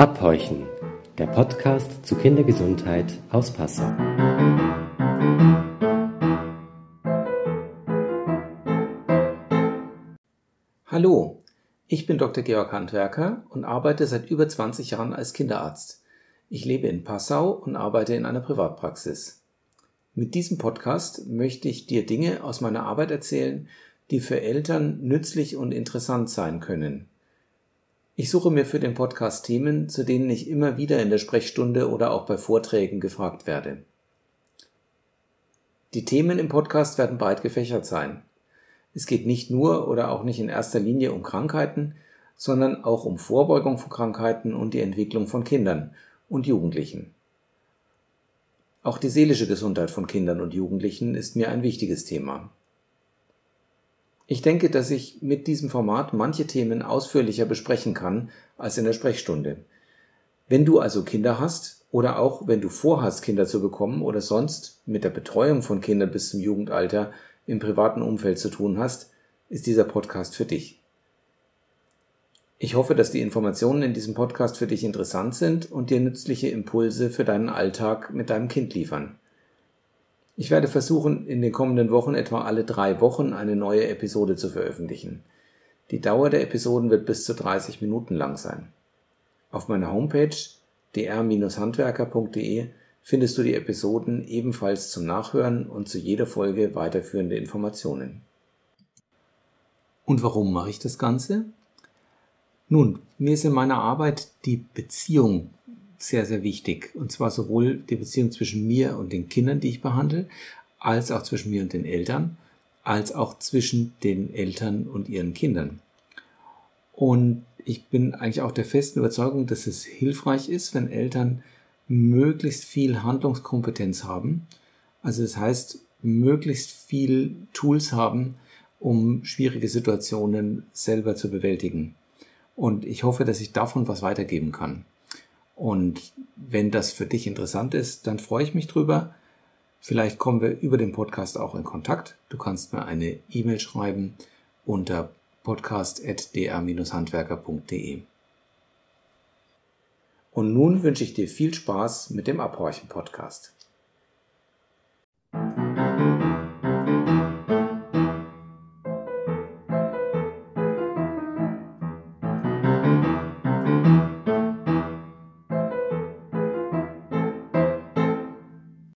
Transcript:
Abhorchen, der Podcast zu Kindergesundheit aus Passau. Hallo, ich bin Dr. Georg Handwerker und arbeite seit über 20 Jahren als Kinderarzt. Ich lebe in Passau und arbeite in einer Privatpraxis. Mit diesem Podcast möchte ich dir Dinge aus meiner Arbeit erzählen, die für Eltern nützlich und interessant sein können. Ich suche mir für den Podcast Themen, zu denen ich immer wieder in der Sprechstunde oder auch bei Vorträgen gefragt werde. Die Themen im Podcast werden breit gefächert sein. Es geht nicht nur oder auch nicht in erster Linie um Krankheiten, sondern auch um Vorbeugung von Krankheiten und die Entwicklung von Kindern und Jugendlichen. Auch die seelische Gesundheit von Kindern und Jugendlichen ist mir ein wichtiges Thema. Ich denke, dass ich mit diesem Format manche Themen ausführlicher besprechen kann als in der Sprechstunde. Wenn du also Kinder hast oder auch wenn du vorhast, Kinder zu bekommen oder sonst mit der Betreuung von Kindern bis zum Jugendalter im privaten Umfeld zu tun hast, ist dieser Podcast für dich. Ich hoffe, dass die Informationen in diesem Podcast für dich interessant sind und dir nützliche Impulse für deinen Alltag mit deinem Kind liefern. Ich werde versuchen, in den kommenden Wochen etwa alle drei Wochen eine neue Episode zu veröffentlichen. Die Dauer der Episoden wird bis zu 30 Minuten lang sein. Auf meiner Homepage dr-handwerker.de findest du die Episoden ebenfalls zum Nachhören und zu jeder Folge weiterführende Informationen. Und warum mache ich das Ganze? Nun, mir ist in meiner Arbeit die Beziehung sehr, sehr wichtig. Und zwar sowohl die Beziehung zwischen mir und den Kindern, die ich behandle, als auch zwischen mir und den Eltern, als auch zwischen den Eltern und ihren Kindern. Und ich bin eigentlich auch der festen Überzeugung, dass es hilfreich ist, wenn Eltern möglichst viel Handlungskompetenz haben. Also das heißt, möglichst viel Tools haben, um schwierige Situationen selber zu bewältigen. Und ich hoffe, dass ich davon was weitergeben kann. Und wenn das für dich interessant ist, dann freue ich mich drüber. Vielleicht kommen wir über den Podcast auch in Kontakt. Du kannst mir eine E-Mail schreiben unter podcast.dr-handwerker.de. Und nun wünsche ich dir viel Spaß mit dem Abhorchen-Podcast.